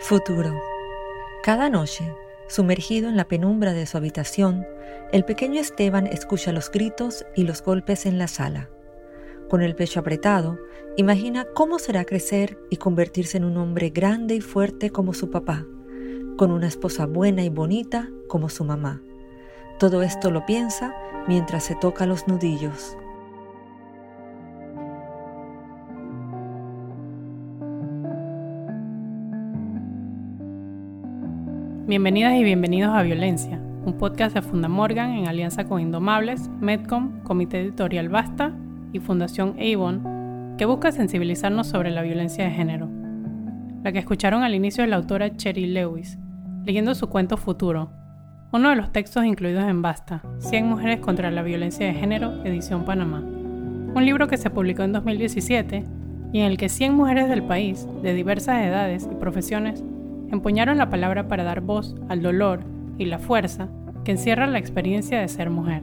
Futuro. Cada noche, sumergido en la penumbra de su habitación, el pequeño Esteban escucha los gritos y los golpes en la sala. Con el pecho apretado, imagina cómo será crecer y convertirse en un hombre grande y fuerte como su papá, con una esposa buena y bonita como su mamá. Todo esto lo piensa mientras se toca los nudillos. Bienvenidas y bienvenidos a Violencia, un podcast de Funda Morgan en alianza con Indomables, Medcom, Comité Editorial Basta y Fundación Avon, que busca sensibilizarnos sobre la violencia de género. La que escucharon al inicio es la autora Cherry Lewis, leyendo su cuento Futuro, uno de los textos incluidos en Basta, 100 mujeres contra la violencia de género, edición Panamá. Un libro que se publicó en 2017 y en el que 100 mujeres del país, de diversas edades y profesiones, empuñaron la palabra para dar voz al dolor y la fuerza que encierra la experiencia de ser mujer.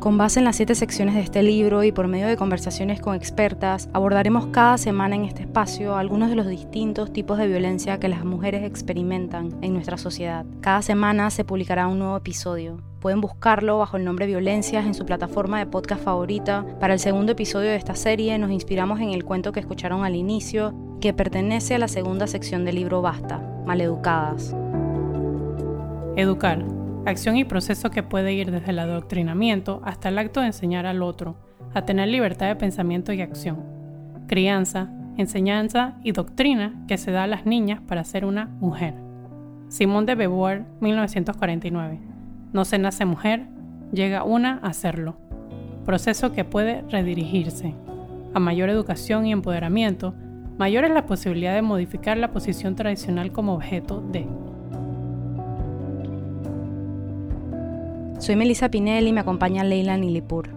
Con base en las siete secciones de este libro y por medio de conversaciones con expertas, abordaremos cada semana en este espacio algunos de los distintos tipos de violencia que las mujeres experimentan en nuestra sociedad. Cada semana se publicará un nuevo episodio. Pueden buscarlo bajo el nombre Violencias en su plataforma de podcast favorita. Para el segundo episodio de esta serie nos inspiramos en el cuento que escucharon al inicio, que pertenece a la segunda sección del libro Basta, Maleducadas. Educar. Acción y proceso que puede ir desde el adoctrinamiento hasta el acto de enseñar al otro, a tener libertad de pensamiento y acción. Crianza, enseñanza y doctrina que se da a las niñas para ser una mujer. Simón de Beauvoir, 1949. No se nace mujer, llega una a serlo. Proceso que puede redirigirse. A mayor educación y empoderamiento, mayor es la posibilidad de modificar la posición tradicional como objeto de. Soy Melissa Pinelli y me acompaña Leila Nilipur.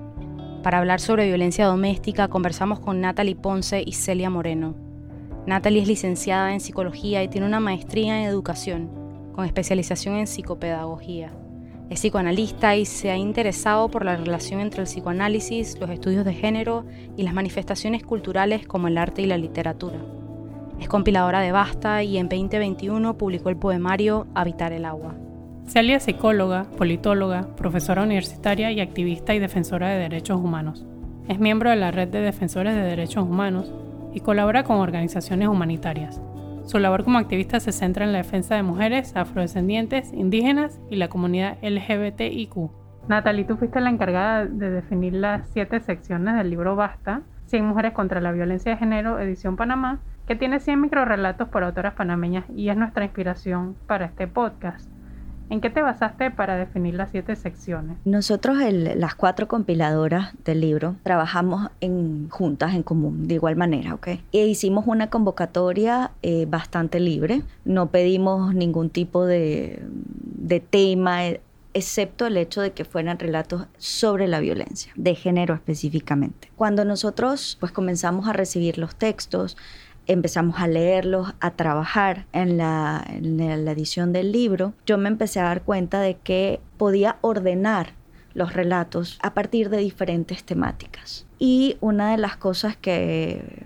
Para hablar sobre violencia doméstica conversamos con Natalie Ponce y Celia Moreno. Natalie es licenciada en psicología y tiene una maestría en educación, con especialización en psicopedagogía. Es psicoanalista y se ha interesado por la relación entre el psicoanálisis, los estudios de género y las manifestaciones culturales como el arte y la literatura. Es compiladora de Basta y en 2021 publicó el poemario Habitar el agua. Celia es psicóloga, politóloga, profesora universitaria y activista y defensora de derechos humanos. Es miembro de la Red de Defensores de Derechos Humanos y colabora con organizaciones humanitarias. Su labor como activista se centra en la defensa de mujeres, afrodescendientes, indígenas y la comunidad LGBTIQ. Natalie, tú fuiste la encargada de definir las siete secciones del libro Basta, 100 mujeres contra la violencia de género, edición Panamá, que tiene 100 microrelatos por autoras panameñas y es nuestra inspiración para este podcast. ¿En qué te basaste para definir las siete secciones? Nosotros, las cuatro compiladoras del libro, trabajamos en juntas, en común, de igual manera, ¿ok? E hicimos una convocatoria eh, bastante libre. No pedimos ningún tipo de, de tema, eh, excepto el hecho de que fueran relatos sobre la violencia, de género específicamente. Cuando nosotros pues comenzamos a recibir los textos, empezamos a leerlos, a trabajar en la, edición del libro, yo me empecé a dar cuenta de que podía ordenar los relatos a partir de diferentes temáticas. Y una de las cosas que,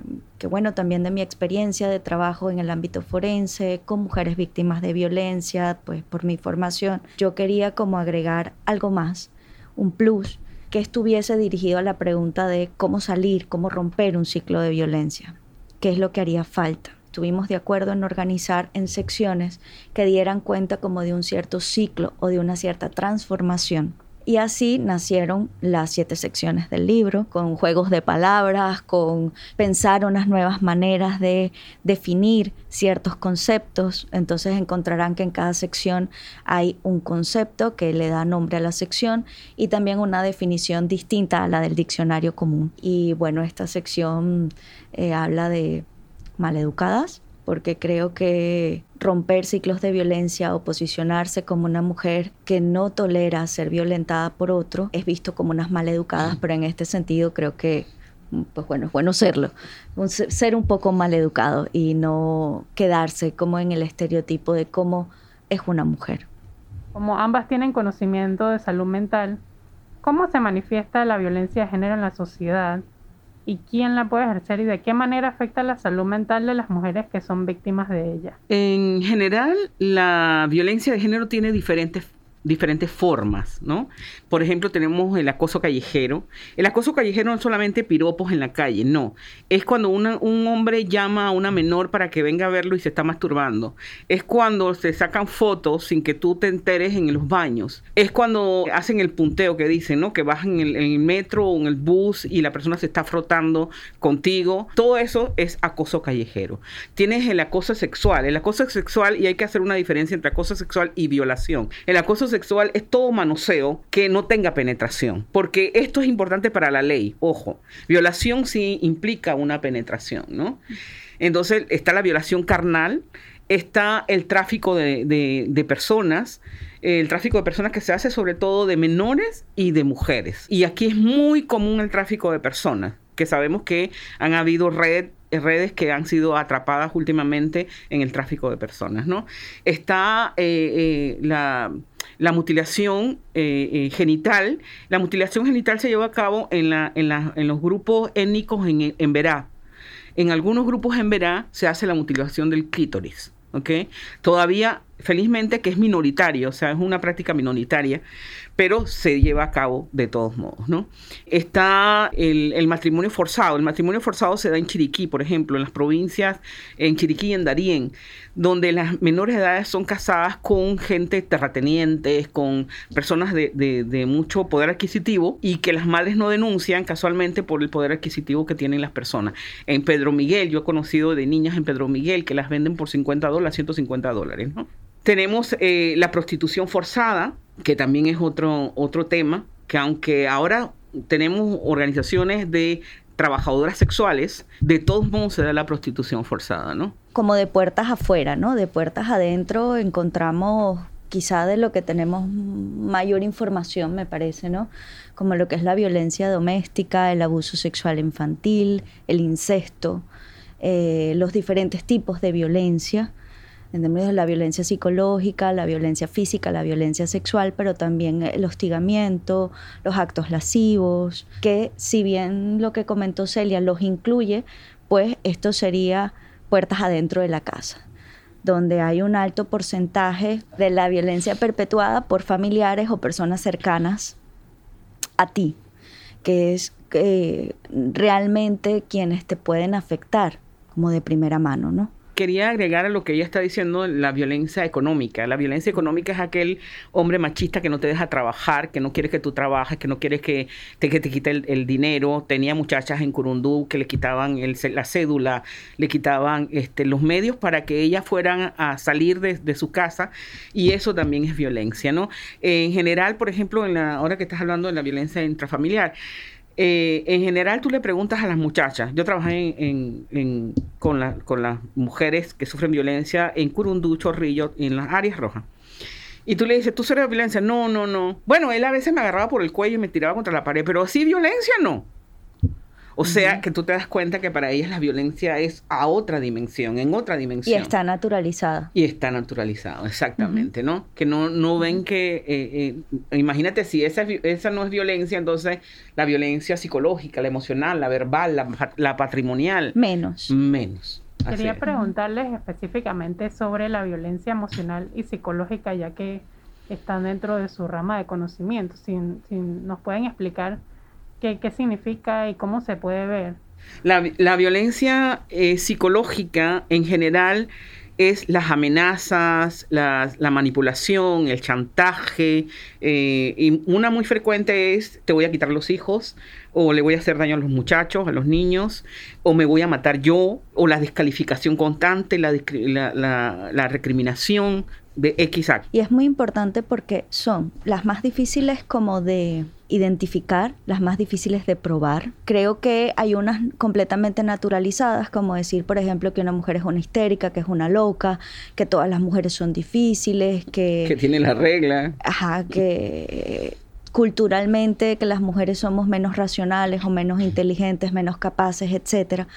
bueno, también de mi experiencia de trabajo en el ámbito forense, con mujeres víctimas de violencia, pues por mi formación, yo quería como agregar algo más, un plus, que estuviese dirigido a la pregunta de cómo salir, cómo romper un ciclo de violencia qué es lo que haría falta. Estuvimos de acuerdo en organizar en secciones que dieran cuenta como de un cierto ciclo o de una cierta transformación y así nacieron las siete secciones del libro, con juegos de palabras, con pensar unas nuevas maneras de definir ciertos conceptos. Entonces encontrarán que en cada sección hay un concepto que le da nombre a la sección y también una definición distinta a la del diccionario común. Y bueno, esta sección eh, habla de maleducadas, porque creo que romper ciclos de violencia o posicionarse como una mujer que no tolera ser violentada por otro es visto como unas maleducadas, pero en este sentido creo que pues bueno, es bueno serlo, ser un poco maleducado y no quedarse como en el estereotipo de cómo es una mujer. Como ambas tienen conocimiento de salud mental, ¿cómo se manifiesta la violencia de género en la sociedad y quién la puede ejercer y de qué manera afecta la salud mental de las mujeres que son víctimas de ella? En general, la violencia de género tiene diferentes diferentes formas, ¿no? Por ejemplo, tenemos el acoso callejero. El acoso callejero no es solamente piropos en la calle, no. Es cuando un hombre llama a una menor para que venga a verlo y se está masturbando. Es cuando se sacan fotos sin que tú te enteres en los baños. Es cuando hacen el punteo que dicen, ¿no? Que bajan en el, metro o en el bus y la persona se está frotando contigo. Todo eso es acoso callejero. Tienes el acoso sexual. El acoso sexual, y hay que hacer una diferencia entre acoso sexual y violación. El acoso es todo manoseo que no tenga penetración, porque esto es importante para la ley, ojo, violación sí implica una penetración, ¿no? Entonces está la violación carnal, está el tráfico de, personas, el tráfico de personas que se hace sobre todo de menores y de mujeres. Y aquí es muy común el tráfico de personas, que sabemos que han habido red redes que han sido atrapadas últimamente en el tráfico de personas, ¿no? Está eh, eh, la la mutilación eh, genital. La mutilación genital se lleva a cabo en, la, en, la, en los grupos étnicos en, en Verá. En algunos grupos en Verá se hace la mutilación del clítoris. ¿okay? Todavía, felizmente, que es minoritario, o sea, es una práctica minoritaria, pero se lleva a cabo de todos modos, ¿no? Está el, matrimonio forzado. El matrimonio forzado se da en Chiriquí, por ejemplo, en las provincias, en Chiriquí y en Darién, donde las menores edades son casadas con gente terratenientes, con personas de, mucho poder adquisitivo y que las madres no denuncian casualmente por el poder adquisitivo que tienen las personas. En Pedro Miguel, yo he conocido de niñas en Pedro Miguel que las venden por 50 dólares, 150 dólares. Tenemos eh, la prostitución forzada, que también es otro, otro tema, que aunque ahora tenemos organizaciones de trabajadoras sexuales, de todos modos se da la prostitución forzada, ¿no? Como de puertas afuera, ¿no? De puertas adentro encontramos quizá de lo que tenemos mayor información, me parece, ¿no? Como lo que es la violencia doméstica, el abuso sexual infantil, el incesto, eh, los diferentes tipos de violencia entendemos la violencia psicológica, la violencia física, la violencia sexual, pero también el hostigamiento, los actos lascivos, que si bien lo que comentó Celia los incluye, pues esto sería puertas adentro de la casa donde hay un alto porcentaje de la violencia perpetuada por familiares o personas cercanas a ti, que es eh, realmente quienes te pueden afectar como de primera mano, ¿no? Quería agregar a lo que ella está diciendo la violencia económica. La violencia económica es aquel hombre machista que no te deja trabajar, que no quiere que tú trabajes, que no quiere que te, que te quite el, dinero. Tenía muchachas en Curundú que le quitaban la cédula, le quitaban este, los medios para que ellas fueran a salir de, su casa y eso también es violencia, ¿no? En general, por ejemplo, en la hora que estás hablando de la violencia intrafamiliar, eh, en general tú le preguntas a las muchachas, yo trabajé con, las mujeres que sufren violencia en Curundú, Chorrillo, en las áreas rojas. Y tú le dices, ¿tú sufres violencia? No, no, no. Bueno, él a veces me agarraba por el cuello y me tiraba contra la pared, pero sí violencia no. O sea, que tú te das cuenta que para ellas la violencia es a otra dimensión, en otra dimensión. Y está naturalizada. Y está naturalizado, exactamente, ¿no? Que no, no ven que, eh, eh, imagínate si esa, esa no es violencia, entonces la violencia psicológica, la emocional, la verbal, la, patrimonial. Menos. Menos. Quería preguntarles específicamente sobre la violencia emocional y psicológica, ya que están dentro de su rama de conocimiento. Si, si nos pueden explicar ¿Qué, significa y cómo se puede ver? La, violencia eh, psicológica en general es las amenazas, la, manipulación, el chantaje. Eh, y una muy frecuente es, te voy a quitar los hijos, o le voy a hacer daño a los muchachos, a los niños, o me voy a matar yo, o la descalificación constante, la, la, la recriminación de X acto. Y es muy importante porque son las más difíciles como de identificar, las más difíciles de probar. Creo que hay unas completamente naturalizadas, como decir, por ejemplo, que una mujer es una histérica, que es una loca, que todas las mujeres son difíciles, que... Que tienen la regla. Ajá, que culturalmente que las mujeres somos menos racionales o menos inteligentes, menos capaces, etcétera.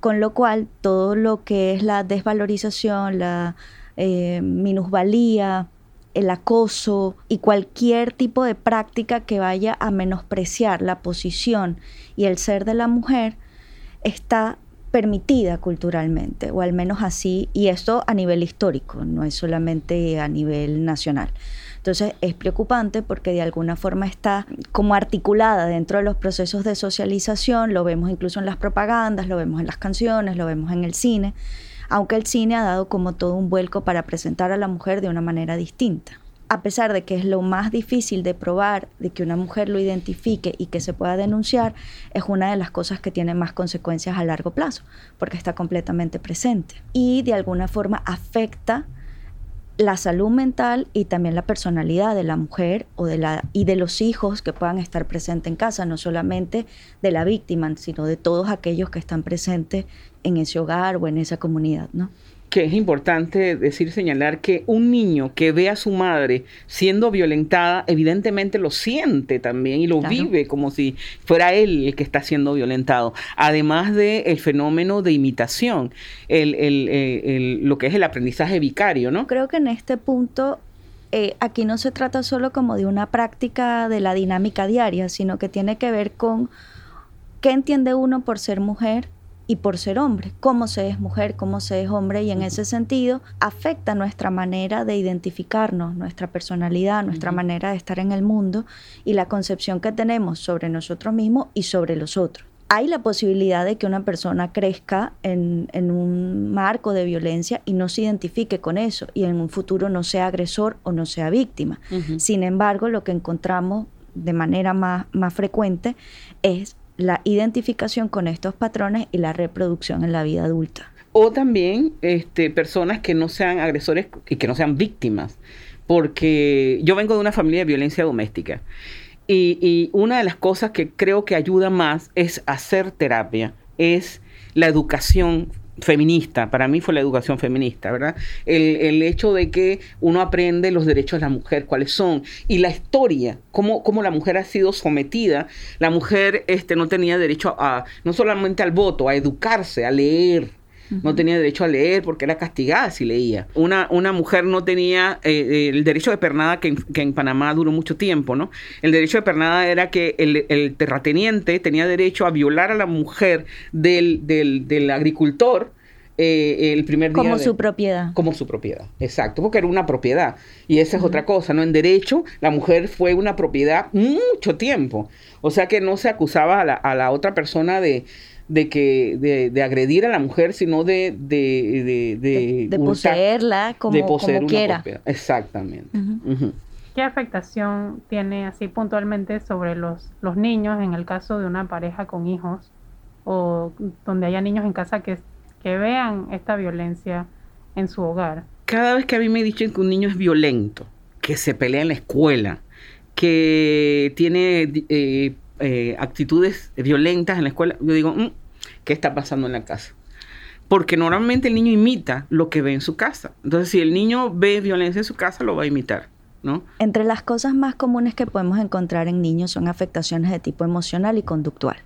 Con lo cual, todo lo que es la desvalorización, la eh, minusvalía, el acoso y cualquier tipo de práctica que vaya a menospreciar la posición y el ser de la mujer está permitida culturalmente, o al menos así, y esto a nivel histórico, no es solamente a nivel nacional. Entonces es preocupante porque de alguna forma está como articulada dentro de los procesos de socialización, lo vemos incluso en las propagandas, lo vemos en las canciones, lo vemos en el cine, aunque el cine ha dado como todo un vuelco para presentar a la mujer de una manera distinta a pesar de que es lo más difícil de probar, de que una mujer lo identifique y que se pueda denunciar, es una de las cosas que tiene más consecuencias a largo plazo, porque está completamente presente. Y de alguna forma afecta la salud mental y también la personalidad de la mujer o de la, y de los hijos que puedan estar presentes en casa, no solamente de la víctima, sino de todos aquellos que están presentes en ese hogar o en esa comunidad, ¿no? que es importante decir, señalar que un niño que ve a su madre siendo violentada, evidentemente lo siente también y lo vive como si fuera él el que está siendo violentado. Además del el fenómeno de imitación, el, el, lo que es el aprendizaje vicario, ¿no? Creo que en este punto eh, aquí no se trata solo como de una práctica de la dinámica diaria, sino que tiene que ver con qué entiende uno por ser mujer, y por ser hombre, cómo se es mujer, cómo se es hombre y en ese sentido afecta nuestra manera de identificarnos, nuestra personalidad, nuestra manera de estar en el mundo y la concepción que tenemos sobre nosotros mismos y sobre los otros. Hay la posibilidad de que una persona crezca en, un marco de violencia y no se identifique con eso y en un futuro no sea agresor o no sea víctima. Sin embargo, lo que encontramos de manera más, más frecuente es la identificación con estos patrones y la reproducción en la vida adulta. O también este, personas que no sean agresores y que no sean víctimas, porque yo vengo de una familia de violencia doméstica. Y, una de las cosas que creo que ayuda más es hacer terapia, es la educación feminista, para mí fue la educación feminista, ¿verdad? El, hecho de que uno aprende los derechos de la mujer, cuáles son, y la historia, cómo, cómo la mujer ha sido sometida, la mujer este, no tenía derecho a, no solamente al voto, a educarse, a leer, no tenía derecho a leer porque era castigada si leía. Una, una mujer no tenía eh, el derecho de pernada que en, Panamá duró mucho tiempo, ¿no? El derecho de pernada era que el, terrateniente tenía derecho a violar a la mujer del, del, agricultor. Eh, el primer día. Como su propiedad. Como su propiedad, exacto, porque era una propiedad. Y esa es otra cosa, ¿no? En derecho, la mujer fue una propiedad mucho tiempo. O sea que no se acusaba a la, a la otra persona de, de que de, agredir a la mujer, sino de de, de, de, poseerla como, como quiera. Exactamente. ¿Qué afectación tiene así puntualmente sobre los, los niños en el caso de una pareja con hijos o donde haya niños en casa que, que vean esta violencia en su hogar? Cada vez que a mí me dicen que un niño es violento, que se pelea en la escuela, que tiene eh, eh, actitudes violentas en la escuela, yo digo, mm, ¿qué está pasando en la casa? Porque normalmente el niño imita lo que ve en su casa. Entonces, si el niño ve violencia en su casa, lo va a imitar. ¿No? Entre las cosas más comunes que podemos encontrar en niños son afectaciones de tipo emocional y conductual.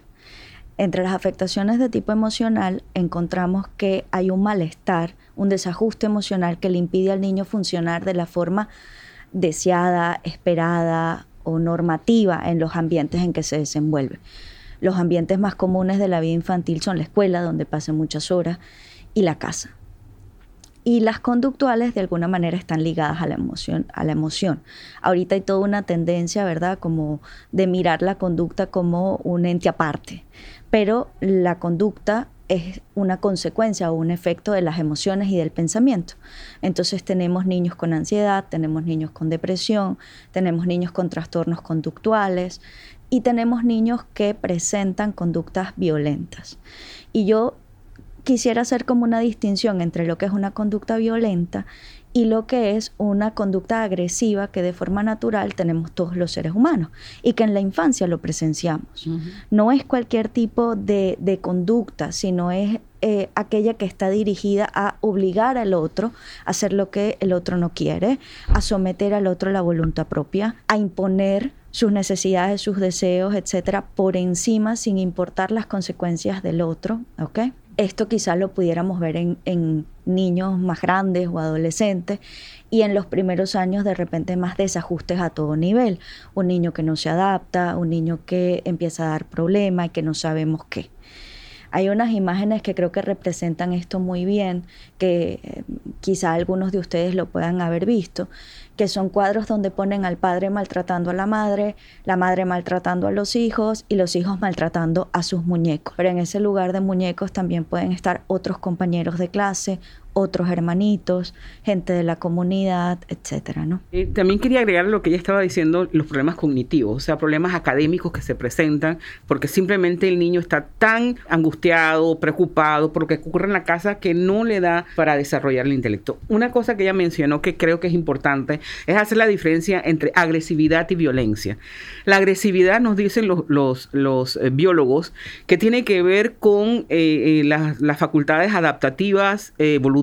Entre las afectaciones de tipo emocional encontramos que hay un malestar, un desajuste emocional que le impide al niño funcionar de la forma deseada, esperada o normativa en los ambientes en que se desenvuelve. Los ambientes más comunes de la vida infantil son la escuela, donde pasan muchas horas, y la casa. Y las conductuales de alguna manera están ligadas a la emoción, a la emoción. Ahorita hay toda una tendencia, ¿verdad?, como de mirar la conducta como un ente aparte. Pero la conducta es una consecuencia o un efecto de las emociones y del pensamiento. Entonces tenemos niños con ansiedad, tenemos niños con depresión, tenemos niños con trastornos conductuales y tenemos niños que presentan conductas violentas. Y yo quisiera hacer como una distinción entre lo que es una conducta violenta y lo que es una conducta agresiva que de forma natural tenemos todos los seres humanos y que en la infancia lo presenciamos. No es cualquier tipo de, conducta, sino es eh, aquella que está dirigida a obligar al otro a hacer lo que el otro no quiere, a someter al otro la voluntad propia, a imponer sus necesidades, sus deseos, etcétera, por encima sin importar las consecuencias del otro, ¿ok? Esto quizás lo pudiéramos ver en, niños más grandes o adolescentes y en los primeros años de repente más desajustes a todo nivel. Un niño que no se adapta, un niño que empieza a dar problemas y que no sabemos qué. Hay unas imágenes que creo que representan esto muy bien, que eh, quizá algunos de ustedes lo puedan haber visto, que son cuadros donde ponen al padre maltratando a la madre, la madre maltratando a los hijos y los hijos maltratando a sus muñecos. Pero en ese lugar de muñecos también pueden estar otros compañeros de clase, otros hermanitos, gente de la comunidad, etcétera, ¿no? Eh, también quería agregar lo que ella estaba diciendo, los problemas cognitivos, o sea, problemas académicos que se presentan porque simplemente el niño está tan angustiado, preocupado por lo que ocurre en la casa que no le da para desarrollar el intelecto. Una cosa que ella mencionó que creo que es importante es hacer la diferencia entre agresividad y violencia. La agresividad, nos dicen los, los, eh, biólogos, que tiene que ver con eh, las, las, facultades adaptativas,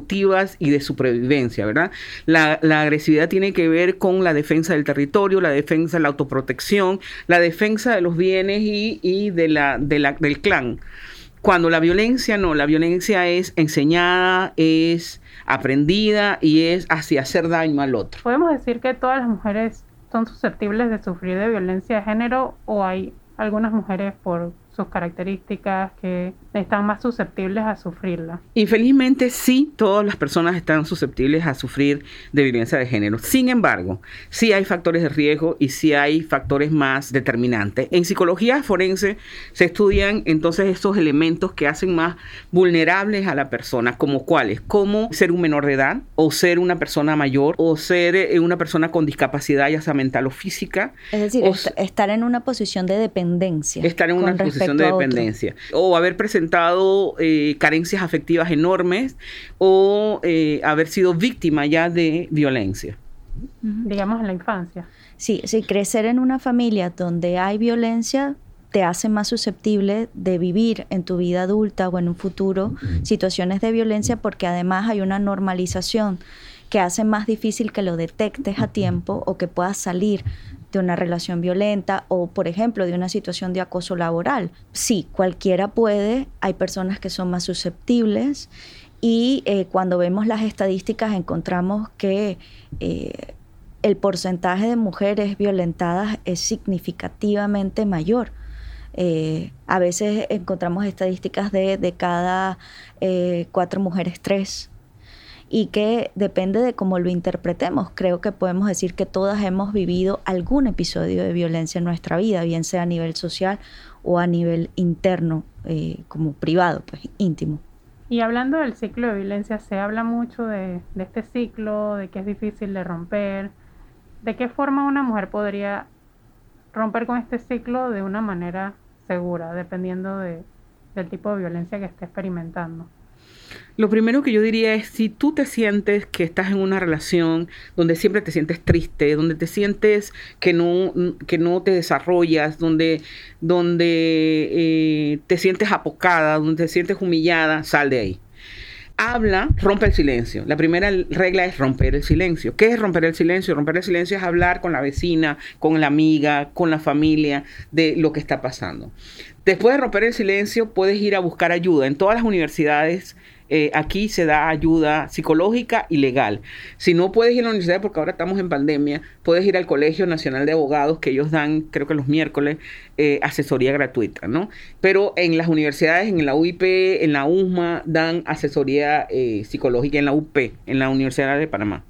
evolutivas, y de supervivencia, ¿verdad? La, agresividad tiene que ver con la defensa del territorio, la defensa de la autoprotección, la defensa de los bienes y, de la, del clan. Cuando la violencia no, la violencia es enseñada, es aprendida y es hacia hacer daño al otro. ¿Podemos decir que todas las mujeres son susceptibles de sufrir de violencia de género o hay algunas mujeres por sus características que están más susceptibles a sufrirla. Infelizmente sí, todas las personas están susceptibles a sufrir de violencia de género. Sin embargo, sí hay factores de riesgo y sí hay factores más determinantes. En psicología forense se estudian entonces estos elementos que hacen más vulnerables a la persona, como cuáles, como ser un menor de edad o ser una persona mayor o ser eh, una persona con discapacidad ya sea mental o física. Es decir, estar en una posición de dependencia. Estar en una posición de dependencia. O haber presentado eh, carencias afectivas enormes o eh, haber sido víctima ya de violencia. Digamos en la infancia. Sí, sí, crecer en una familia donde hay violencia te hace más susceptible de vivir en tu vida adulta o en un futuro situaciones de violencia porque además hay una normalización que hace más difícil que lo detectes a tiempo o que puedas salir de una relación violenta o, por ejemplo, de una situación de acoso laboral. Sí, cualquiera puede, hay personas que son más susceptibles y eh, cuando vemos las estadísticas encontramos que eh, el porcentaje de mujeres violentadas es significativamente mayor. Eh, a veces encontramos estadísticas de, de cada cuatro mujeres, tres y que depende de cómo lo interpretemos. Creo que podemos decir que todas hemos vivido algún episodio de violencia en nuestra vida, bien sea a nivel social o a nivel interno, eh, como privado, pues íntimo. Y hablando del ciclo de violencia, se habla mucho de, este ciclo, de que es difícil de romper. ¿De qué forma una mujer podría romper con este ciclo de una manera segura, dependiendo de, del tipo de violencia que esté experimentando? Lo primero que yo diría es si tú te sientes que estás en una relación donde siempre te sientes triste, donde te sientes que no, que no te desarrollas, donde, donde eh, te sientes apocada, donde te sientes humillada, sal de ahí. Habla, rompe el silencio. La primera regla es romper el silencio. ¿Qué es romper el silencio? Romper el silencio es hablar con la vecina, con la amiga, con la familia de lo que está pasando. Después de romper el silencio, puedes ir a buscar ayuda. En todas las universidades eh, aquí se da ayuda psicológica y legal. Si no puedes ir a la universidad, porque ahora estamos en pandemia, puedes ir al Colegio Nacional de Abogados, que ellos dan, creo que los miércoles, eh, asesoría gratuita, ¿no? Pero en las universidades, en la UIP, en la USMA, dan asesoría eh, psicológica, en la UP, en la Universidad de Panamá.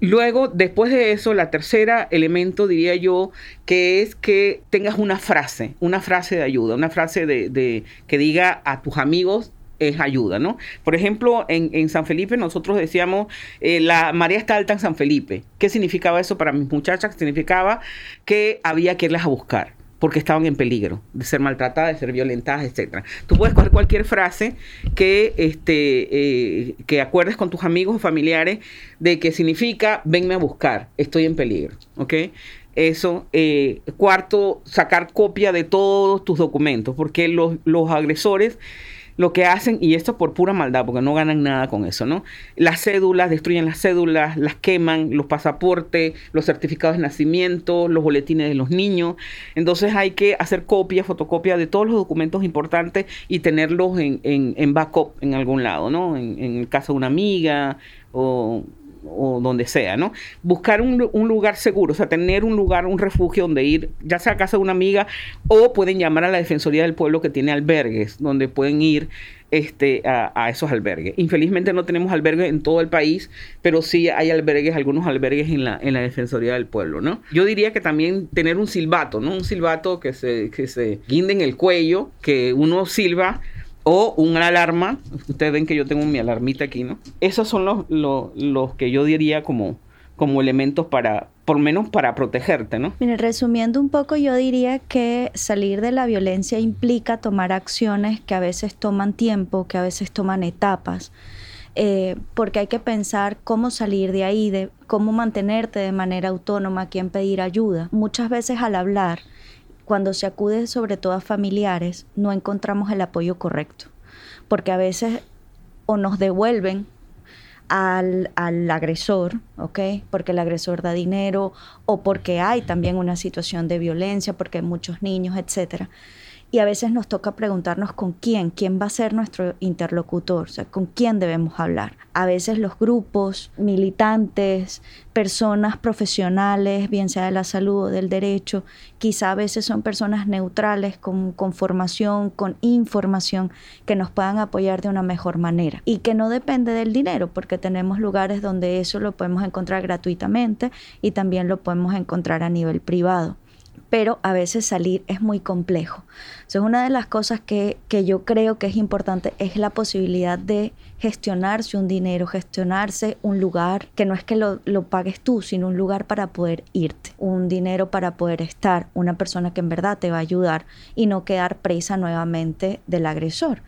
Luego, después de eso, la tercera elemento diría yo que es que tengas una frase, una frase de ayuda, una frase de, que diga a tus amigos es ayuda, ¿no? Por ejemplo, en, San Felipe nosotros decíamos, eh, la María está alta en San Felipe. ¿Qué significaba eso para mis muchachas? Significaba que había que irlas a buscar porque estaban en peligro de ser maltratadas, de ser violentadas, etcétera. Tú puedes coger cualquier frase que, este, eh, que acuerdes con tus amigos o familiares de que significa venme a buscar, estoy en peligro, ¿ok? Eso. Eh, cuarto, sacar copia de todos tus documentos, porque los, los agresores lo que hacen, y esto por pura maldad, porque no ganan nada con eso, ¿no? Las cédulas, destruyen las cédulas, las queman, los pasaportes, los certificados de nacimiento, los boletines de los niños. Entonces hay que hacer copia, fotocopia de todos los documentos importantes y tenerlos en, en, backup en algún lado, ¿no? En, en el caso de una amiga o o donde sea, ¿no? Buscar un, lugar seguro, o sea, tener un lugar, un refugio donde ir, ya sea a casa de una amiga o pueden llamar a la Defensoría del Pueblo que tiene albergues, donde pueden ir este, a, esos albergues. Infelizmente no tenemos albergues en todo el país, pero sí hay albergues, algunos albergues en la, en la Defensoría del Pueblo, ¿no? Yo diría que también tener un silbato, ¿no? Un silbato que se, que se guinde en el cuello, que uno silba o una alarma. Ustedes ven que yo tengo mi alarmita aquí, ¿no? Esos son los, los, los que yo diría como, como elementos para, por menos para protegerte, ¿no? Mire, resumiendo un poco, yo diría que salir de la violencia implica tomar acciones que a veces toman tiempo, que a veces toman etapas, eh, porque hay que pensar cómo salir de ahí, de cómo mantenerte de manera autónoma, quién pedir ayuda. Muchas veces al hablar, cuando se acude sobre todo a familiares, no encontramos el apoyo correcto, porque a veces o nos devuelven al, al, agresor, ¿ok? Porque el agresor da dinero o porque hay también una situación de violencia, porque hay muchos niños, etcétera y a veces nos toca preguntarnos con quién, quién va a ser nuestro interlocutor, o sea, con quién debemos hablar. A veces los grupos, militantes, personas profesionales, bien sea de la salud o del derecho, quizá a veces son personas neutrales con, con formación, con información que nos puedan apoyar de una mejor manera y que no depende del dinero, porque tenemos lugares donde eso lo podemos encontrar gratuitamente y también lo podemos encontrar a nivel privado pero a veces salir es muy complejo. Entonces, una de las cosas que, yo creo que es importante es la posibilidad de gestionarse un dinero, gestionarse un lugar, que no es que lo, lo, pagues tú, sino un lugar para poder irte, un dinero para poder estar, una persona que en verdad te va a ayudar y no quedar presa nuevamente del agresor.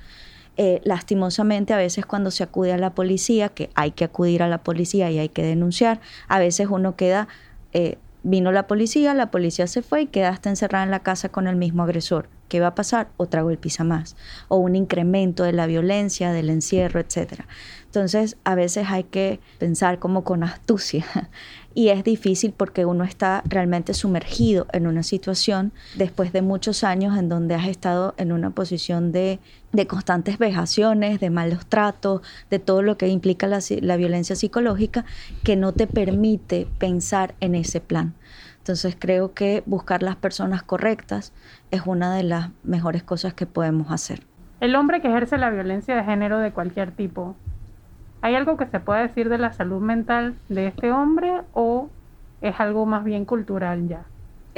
Eh, lastimosamente a veces cuando se acude a la policía, que hay que acudir a la policía y hay que denunciar, a veces uno queda eh, Vino la policía, la policía se fue y quedaste encerrada en la casa con el mismo agresor. ¿Qué va a pasar? Otra golpiza más. O un incremento de la violencia, del encierro, etc. Entonces, a veces hay que pensar como con astucia. Y es difícil porque uno está realmente sumergido en una situación después de muchos años en donde has estado en una posición de, de constantes vejaciones, de malos tratos, de todo lo que implica la, la violencia psicológica, que no te permite pensar en ese plan. Entonces creo que buscar las personas correctas es una de las mejores cosas que podemos hacer. El hombre que ejerce la violencia de género de cualquier tipo ¿Hay algo que se pueda decir de la salud mental de este hombre o es algo más bien cultural ya?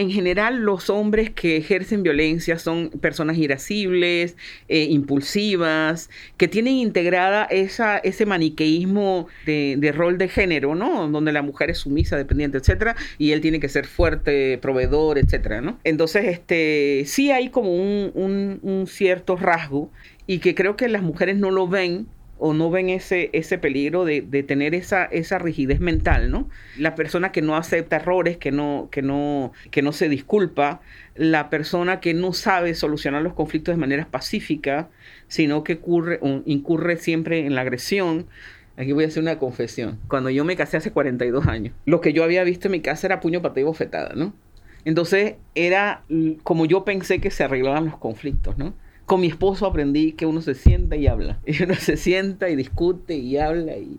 En general los hombres que ejercen violencia son personas irascibles, eh, impulsivas, que tienen integrada esa, ese maniqueísmo de, rol de género, ¿no? Donde la mujer es sumisa, dependiente, etcétera, y él tiene que ser fuerte, proveedor, etcétera, ¿no? Entonces, este, sí hay como un, un cierto rasgo y que creo que las mujeres no lo ven o no ven ese, ese peligro de, tener esa, esa rigidez mental, ¿no? La persona que no acepta errores, que no, que no, que no se disculpa, la persona que no sabe solucionar los conflictos de manera pacífica, sino que incurre siempre en la agresión. Aquí voy a hacer una confesión. Cuando yo me casé hace 42 años, lo que yo había visto en mi casa era puño, patada y bofetada, ¿no? Entonces era como yo pensé que se arreglaban los conflictos, ¿no? Con mi esposo aprendí que uno se sienta y habla. Y uno se sienta y discute y habla. Y...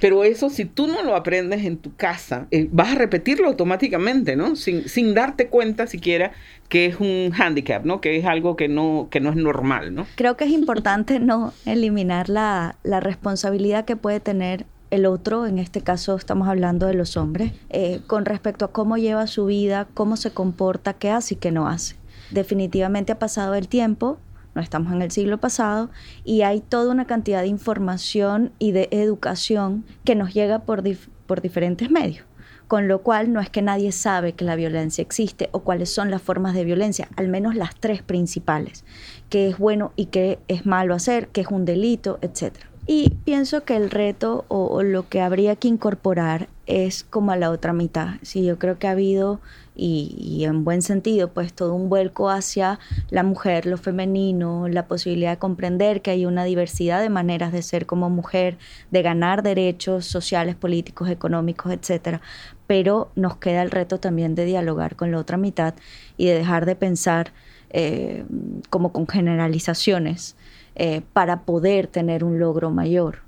Pero eso, si tú no lo aprendes en tu casa, eh, vas a repetirlo automáticamente, ¿no? Sin, sin, darte cuenta siquiera que es un handicap, ¿no? Que es algo que no, que no es normal, ¿no? Creo que es importante no eliminar la, la responsabilidad que puede tener el otro, en este caso estamos hablando de los hombres, eh, con respecto a cómo lleva su vida, cómo se comporta, qué hace y qué no hace. Definitivamente ha pasado el tiempo, no estamos en el siglo pasado, y hay toda una cantidad de información y de educación que nos llega por, por diferentes medios. Con lo cual no es que nadie sabe que la violencia existe o cuáles son las formas de violencia, al menos las tres principales, qué es bueno y qué es malo hacer, qué es un delito, etc. Y pienso que el reto o, lo que habría que incorporar es como a la otra mitad. Sí, yo creo que ha habido y, en buen sentido, pues todo un vuelco hacia la mujer, lo femenino, la posibilidad de comprender que hay una diversidad de maneras de ser como mujer, de ganar derechos sociales, políticos, económicos, etcétera. Pero nos queda el reto también de dialogar con la otra mitad y de dejar de pensar eh, como con generalizaciones eh, para poder tener un logro mayor.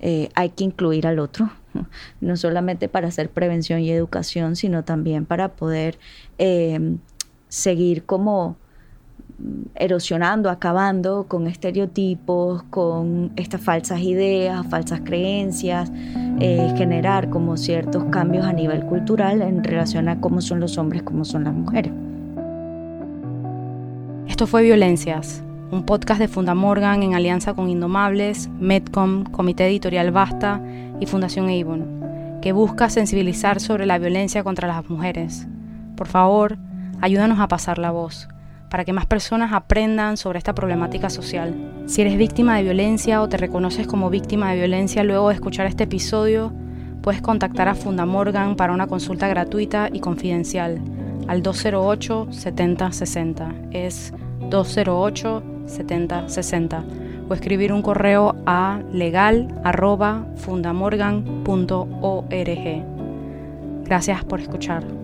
Eh, hay que incluir al otro no solamente para hacer prevención y educación, sino también para poder eh, seguir como erosionando, acabando con estereotipos, con estas falsas ideas, falsas creencias, eh, generar como ciertos cambios a nivel cultural en relación a cómo son los hombres, cómo son las mujeres. Esto fue Violencias, un podcast de Fundamorgan en alianza con Indomables, Medcom, Comité Editorial Basta y Fundación Avon, que busca sensibilizar sobre la violencia contra las mujeres. Por favor, ayúdanos a pasar la voz para que más personas aprendan sobre esta problemática social. Si eres víctima de violencia o te reconoces como víctima de violencia luego de escuchar este episodio, puedes contactar a Fundamorgan para una consulta gratuita y confidencial al 208 7060. Es 208 7060 o escribir un correo a legal@fundamorgan.org. Gracias por escuchar.